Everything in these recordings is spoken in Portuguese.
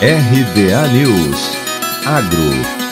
RBA News. Agro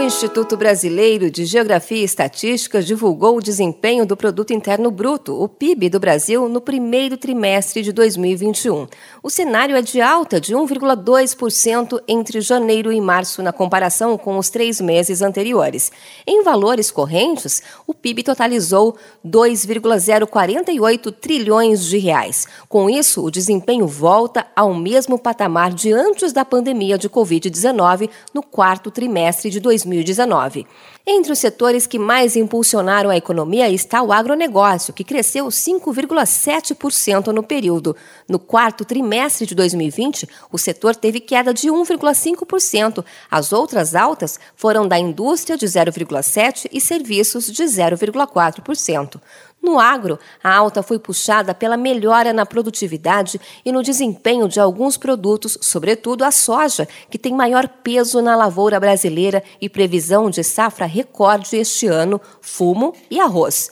O Instituto Brasileiro de Geografia e Estatística divulgou o desempenho do Produto Interno Bruto, o PIB do Brasil, no primeiro trimestre de 2021. O cenário é de alta de 1,2% entre janeiro e março, na comparação com os três meses anteriores. Em valores correntes, o PIB totalizou 2,048 trilhões de reais. Com isso, o desempenho volta ao mesmo patamar de antes da pandemia de Covid-19 no quarto trimestre de 2021. 2019. Entre os setores que mais impulsionaram a economia está o agronegócio, que cresceu 5,7% no período. No quarto trimestre de 2020, o setor teve queda de 1,5%. As outras altas foram da indústria, de 0,7%, e serviços, de 0,4%. No agro, a alta foi puxada pela melhora na produtividade e no desempenho de alguns produtos, sobretudo a soja, que tem maior peso na lavoura brasileira e previsão de safra recorde este ano, fumo e arroz.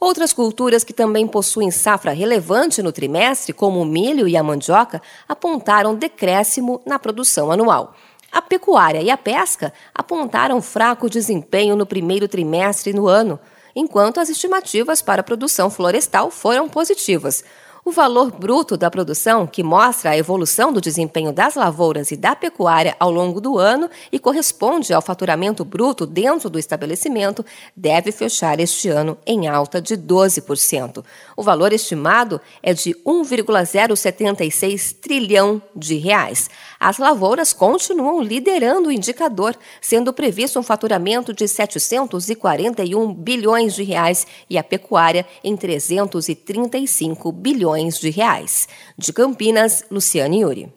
Outras culturas que também possuem safra relevante no trimestre, como o milho e a mandioca, apontaram decréscimo na produção anual. A pecuária e a pesca apontaram fraco desempenho no primeiro trimestre no ano enquanto as estimativas para a produção florestal foram positivas. O valor bruto da produção, que mostra a evolução do desempenho das lavouras e da pecuária ao longo do ano e corresponde ao faturamento bruto dentro do estabelecimento, deve fechar este ano em alta de 12%. O valor estimado é de 1,076 trilhão de reais. As lavouras continuam liderando o indicador, sendo previsto um faturamento de 741 bilhões de reais e a pecuária em 335 bilhões de reais. De Campinas, Luciane Yuri.